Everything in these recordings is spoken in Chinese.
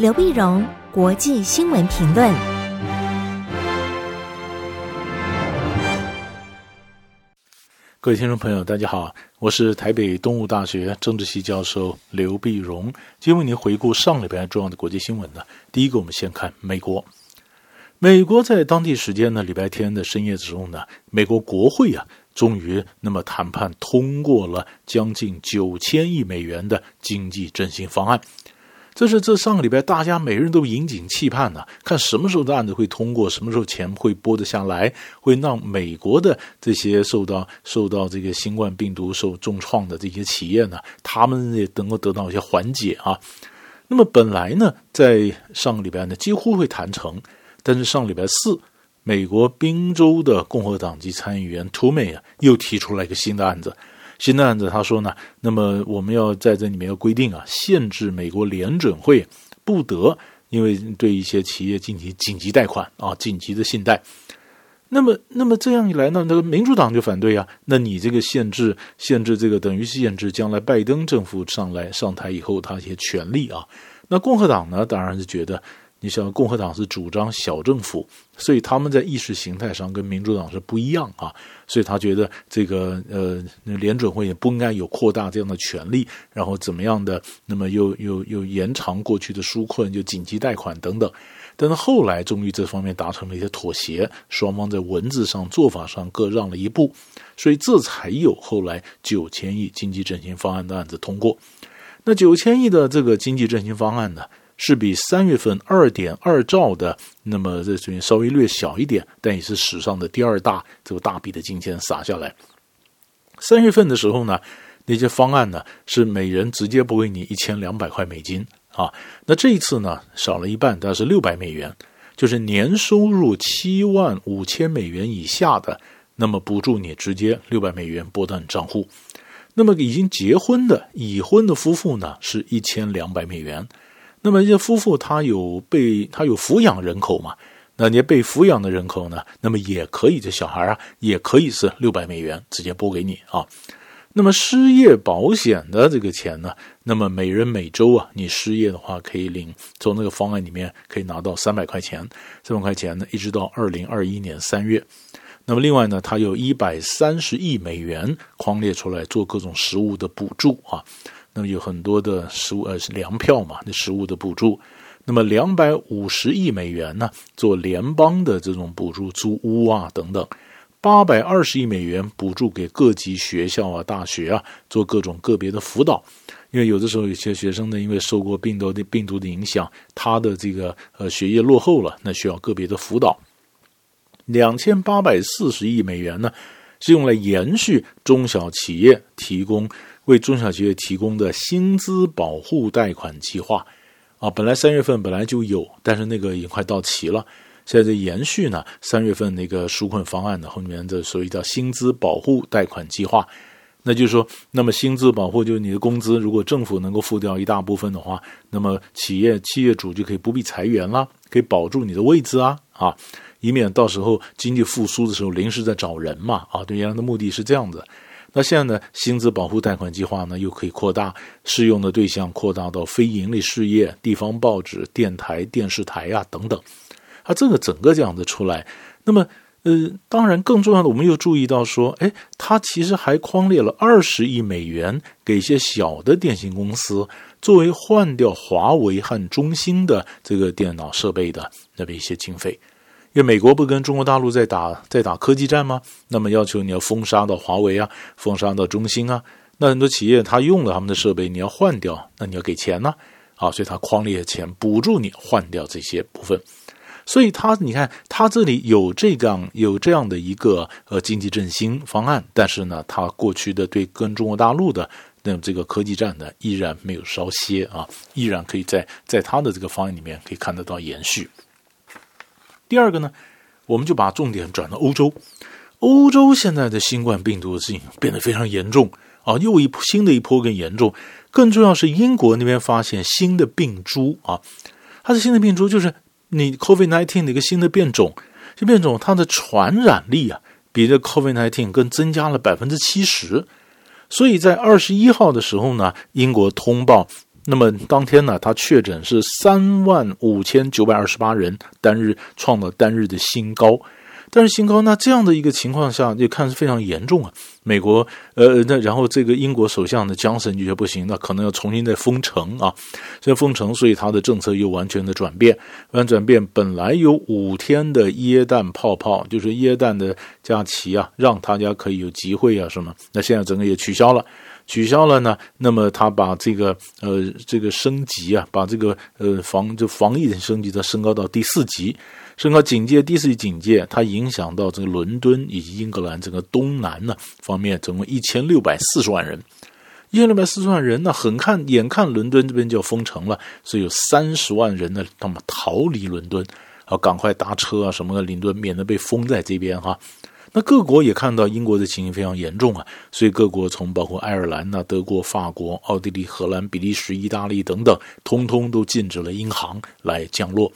刘碧荣，国际新闻评论。各位听众朋友，大家好，我是台北东吴大学政治系教授刘碧荣，今天为您回顾上礼拜重要的国际新闻呢。第一个，我们先看美国。美国在当地时间呢，礼拜天的深夜之中呢，美国国会啊，终于那么谈判通过了将近九千亿美元的经济振兴方案。这是这上个礼拜大家每人都引颈期盼呢，看什么时候的案子会通过，什么时候钱会拨得下来，会让美国的这些受到受到这个新冠病毒受重创的这些企业呢，他们也能够得到一些缓解啊。那么本来呢，在上个礼拜呢，几乎会谈成。但是上礼拜四，美国宾州的共和党籍参议员图美啊，又提出来一个新的案子。新的案子，他说呢，那么我们要在这里面要规定啊，限制美国联准会不得因为对一些企业进行紧急贷款啊，紧急的信贷。那么，那么这样一来呢，那个民主党就反对啊。那你这个限制，限制这个等于是限制将来拜登政府上来上台以后他一些权利啊。那共和党呢，当然是觉得。你像共和党是主张小政府，所以他们在意识形态上跟民主党是不一样啊，所以他觉得这个呃联准会也不应该有扩大这样的权利，然后怎么样的，那么又又又延长过去的纾困，就紧急贷款等等，但是后来终于这方面达成了一些妥协，双方在文字上做法上各让了一步，所以这才有后来九千亿经济振兴方案的案子通过。那九千亿的这个经济振兴方案呢，是比三月份二点二兆的，那么这边稍微略小一点，但也是史上的第二大这个大笔的金钱撒下来。三月份的时候呢，那些方案呢是每人直接拨给你一千两百块美金啊，那这一次呢少了一半，但是六百美元，就是年收入七万五千美元以下的，那么补助你直接六百美元拨到你账户。那么已经结婚的已婚的夫妇呢是一千两百美元。那么这些夫妇他有被他有抚养人口嘛？那你被抚养的人口呢？那么也可以，这小孩啊也可以是六百美元直接拨给你啊。那么失业保险的这个钱呢？那么每人每周啊，你失业的话可以领从那个方案里面可以拿到三百块钱，三百块钱呢，一直到二零二一年三月。那么另外呢，它有一百三十亿美元框列出来做各种实物的补助啊。那么有很多的食物呃是粮票嘛，那食物的补助，那么两百五十亿美元呢，做联邦的这种补助租屋啊等等，八百二十亿美元补助给各级学校啊大学啊做各种个别的辅导，因为有的时候有些学生呢，因为受过病毒的病毒的影响，他的这个呃学业落后了，那需要个别的辅导，两千八百四十亿美元呢是用来延续中小企业提供。为中小企业提供的薪资保护贷款计划，啊，本来三月份本来就有，但是那个已经快到期了。现在在延续呢，三月份那个纾困方案的后面的所谓叫薪资保护贷款计划，那就是说，那么薪资保护就是你的工资，如果政府能够付掉一大部分的话，那么企业企业主就可以不必裁员了，可以保住你的位置啊，啊，以免到时候经济复苏的时候临时在找人嘛，啊，对，原来的目的是这样子。那现在呢，薪资保护贷款计划呢，又可以扩大适用的对象，扩大到非营利事业、地方报纸、电台、电视台呀、等等。啊，这个整个这样子出来，那么呃，当然更重要的，我们又注意到说，哎，它其实还框列了二十亿美元给一些小的电信公司，作为换掉华为和中兴的这个电脑设备的那么一些经费。因为美国不跟中国大陆在打在打科技战吗？那么要求你要封杀到华为啊，封杀到中兴啊。那很多企业他用了他们的设备，你要换掉，那你要给钱呢？啊，所以他匡列钱补助你换掉这些部分。所以他你看，他这里有这样有这样的一个呃经济振兴方案，但是呢，他过去的对跟中国大陆的那这个科技战呢，依然没有稍歇啊，依然可以在在他的这个方案里面可以看得到延续。第二个呢，我们就把重点转到欧洲。欧洲现在的新冠病毒的事情变得非常严重啊，又一新的一波更严重。更重要是英国那边发现新的病株啊，它的新的病株就是你 COVID-19 的一个新的变种。这变种它的传染力啊，比这 COVID-19 更增加了百分之七十。所以在二十一号的时候呢，英国通报。那么当天呢，他确诊是三万五千九百二十八人，单日创了单日的新高。但是新高，那这样的一个情况下，就看是非常严重啊。美国，呃，那然后这个英国首相的强生就觉得不行，那可能要重新再封城啊，再封城，所以他的政策又完全的转变，完全转变。本来有五天的耶诞泡泡，就是耶诞的假期啊，让大家可以有集会啊什么，那现在整个也取消了。取消了呢，那么他把这个呃这个升级啊，把这个呃防就防疫的升级，它升高到第四级，升高警戒第四级警戒，它影响到这个伦敦以及英格兰整个东南呢方面，总共一千六百四十万人，一千六百四十万人呢，很看眼看伦敦这边就要封城了，所以有三十万人呢，他们逃离伦敦，啊赶快搭车啊什么的，伦敦免得被封在这边哈。那各国也看到英国的情形非常严重啊，所以各国从包括爱尔兰呐、德国、法国、奥地利、荷兰、比利时、意大利等等，通通都禁止了英航来降落。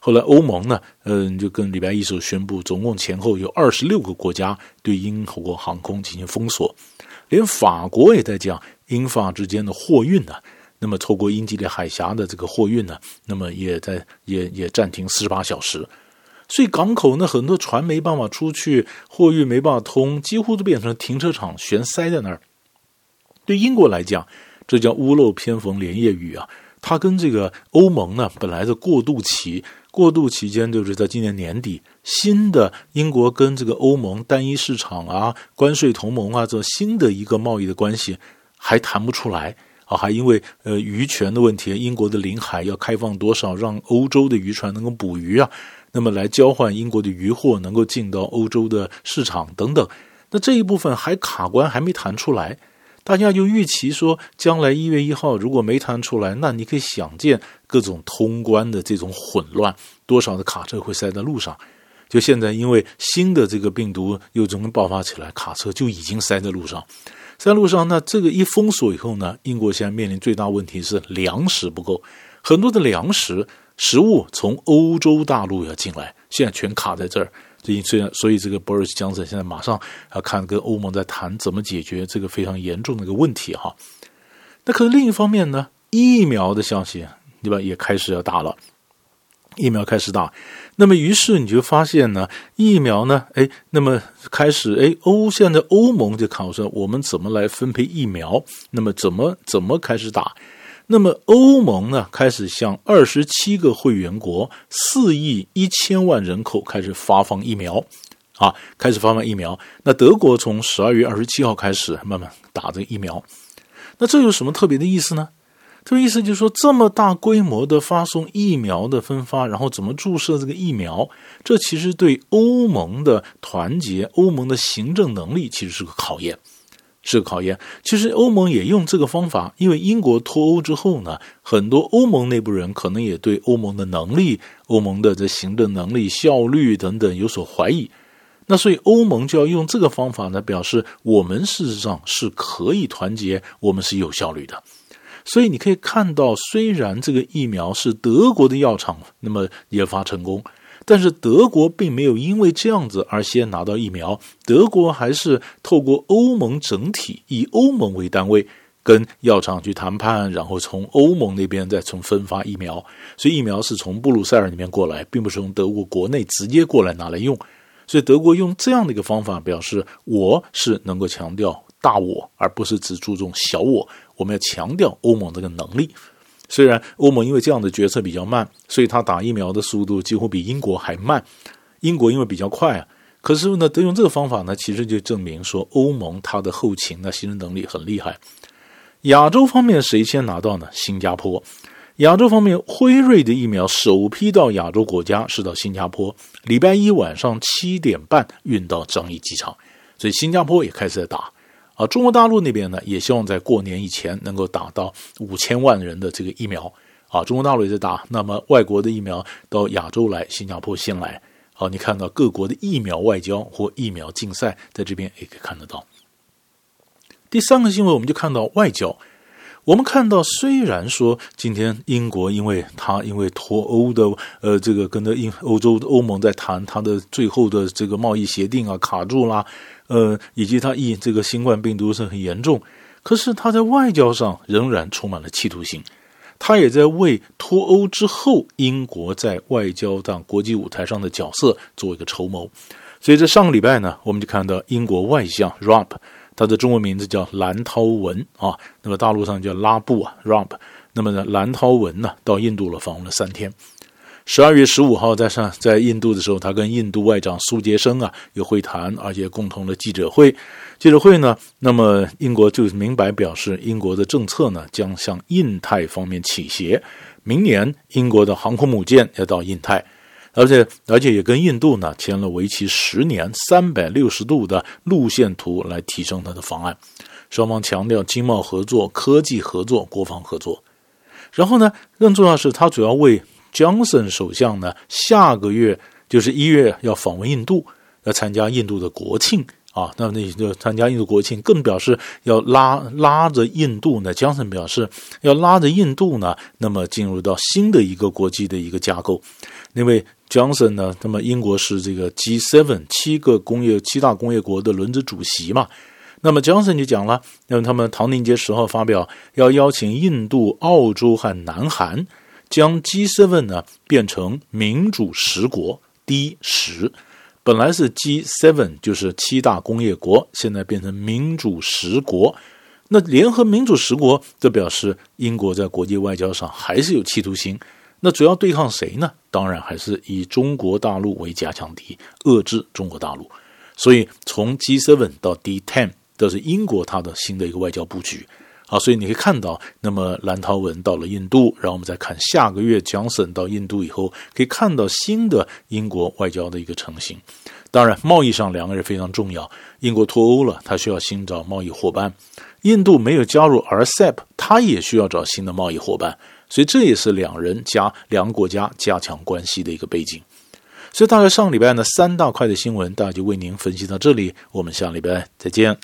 后来欧盟呢，嗯，就跟礼拜一时候宣布，总共前后有二十六个国家对英国航空进行封锁，连法国也在讲英法之间的货运呢，那么透过英吉利海峡的这个货运呢，那么也在也也暂停四十八小时。所以港口呢，很多船没办法出去，货运没办法通，几乎都变成停车场，全塞在那儿。对英国来讲，这叫屋漏偏逢连夜雨啊！它跟这个欧盟呢，本来的过渡期，过渡期间就是在今年年底，新的英国跟这个欧盟单一市场啊、关税同盟啊，这新的一个贸易的关系还谈不出来啊，还因为呃渔权的问题，英国的领海要开放多少，让欧洲的渔船能够捕鱼啊。那么来交换英国的渔获能够进到欧洲的市场等等，那这一部分还卡关还没谈出来，大家就预期说，将来一月一号如果没谈出来，那你可以想见各种通关的这种混乱，多少的卡车会塞在路上。就现在因为新的这个病毒又怎么爆发起来，卡车就已经塞在路上，塞在路上。那这个一封锁以后呢，英国现在面临最大问题是粮食不够，很多的粮食。食物从欧洲大陆要进来，现在全卡在这儿。所以，虽然所以这个 Boris Johnson 现在马上要看跟欧盟在谈怎么解决这个非常严重的一个问题哈。那可是另一方面呢，疫苗的消息对吧也开始要打了，疫苗开始打。那么于是你就发现呢，疫苗呢，哎，那么开始哎欧现在欧盟就考虑我们怎么来分配疫苗，那么怎么怎么开始打。那么欧盟呢，开始向二十七个会员国、四亿一千万人口开始发放疫苗，啊，开始发放疫苗。那德国从十二月二十七号开始慢慢打这个疫苗。那这有什么特别的意思呢？这个意思就是说，这么大规模的发送疫苗的分发，然后怎么注射这个疫苗，这其实对欧盟的团结、欧盟的行政能力其实是个考验。是个考验。其实欧盟也用这个方法，因为英国脱欧之后呢，很多欧盟内部人可能也对欧盟的能力、欧盟的这行政能力、效率等等有所怀疑。那所以欧盟就要用这个方法呢，表示我们事实上是可以团结，我们是有效率的。所以你可以看到，虽然这个疫苗是德国的药厂那么研发成功。但是德国并没有因为这样子而先拿到疫苗，德国还是透过欧盟整体以欧盟为单位跟药厂去谈判，然后从欧盟那边再从分发疫苗，所以疫苗是从布鲁塞尔那边过来，并不是从德国国内直接过来拿来用，所以德国用这样的一个方法表示我是能够强调大我，而不是只注重小我，我们要强调欧盟这个能力。虽然欧盟因为这样的决策比较慢，所以他打疫苗的速度几乎比英国还慢。英国因为比较快啊，可是呢，得用这个方法呢，其实就证明说欧盟它的后勤的行政能力很厉害。亚洲方面谁先拿到呢？新加坡。亚洲方面，辉瑞的疫苗首批到亚洲国家是到新加坡，礼拜一晚上七点半运到樟宜机场，所以新加坡也开始在打。啊，中国大陆那边呢，也希望在过年以前能够打到五千万人的这个疫苗。啊，中国大陆也在打，那么外国的疫苗到亚洲来，新加坡先来。好，你看到各国的疫苗外交或疫苗竞赛，在这边也可以看得到。第三个新闻，我们就看到外交。我们看到，虽然说今天英国因为他因为脱欧的，呃，这个跟着英欧洲欧盟在谈他的最后的这个贸易协定啊，卡住啦。呃，以及他疫这个新冠病毒是很严重，可是他在外交上仍然充满了企图心。他也在为脱欧之后英国在外交上国际舞台上的角色做一个筹谋。所以在上个礼拜呢，我们就看到英国外相 Rob，他的中文名字叫蓝涛文啊，那么大陆上叫拉布啊 Rob，那么呢蓝涛文呢到印度了访问了三天。十二月十五号在上在印度的时候，他跟印度外长苏杰生啊有会谈，而且共同的记者会。记者会呢，那么英国就明白表示，英国的政策呢将向印太方面倾斜。明年英国的航空母舰要到印太，而且而且也跟印度呢签了为期十年、三百六十度的路线图来提升它的方案。双方强调经贸合作、科技合作、国防合作。然后呢，更重要的是，他主要为。Johnson 首相呢，下个月就是一月要访问印度，要参加印度的国庆啊。那么那就参加印度国庆，更表示要拉拉着印度呢。Johnson 表示要拉着印度呢，那么进入到新的一个国际的一个架构。因为 Johnson 呢，那么英国是这个 G7 七个工业七大工业国的轮值主席嘛。那么 Johnson 就讲了，那么他们唐宁街十号发表要邀请印度、澳洲和南韩。将 G7 呢变成民主十国 D 十，本来是 G7 就是七大工业国，现在变成民主十国。那联合民主十国，这表示英国在国际外交上还是有企图心。那主要对抗谁呢？当然还是以中国大陆为加强敌，遏制中国大陆。所以从 G7 到 D10 都是英国它的新的一个外交布局。好，所以你可以看到，那么蓝韬文到了印度，然后我们再看下个月强森到印度以后，可以看到新的英国外交的一个成型。当然，贸易上两个人非常重要。英国脱欧了，他需要新找贸易伙伴；印度没有加入 RCEP，他也需要找新的贸易伙伴。所以这也是两人加两个国家加强关系的一个背景。所以大概上礼拜呢，三大块的新闻，大家就为您分析到这里。我们下礼拜再见。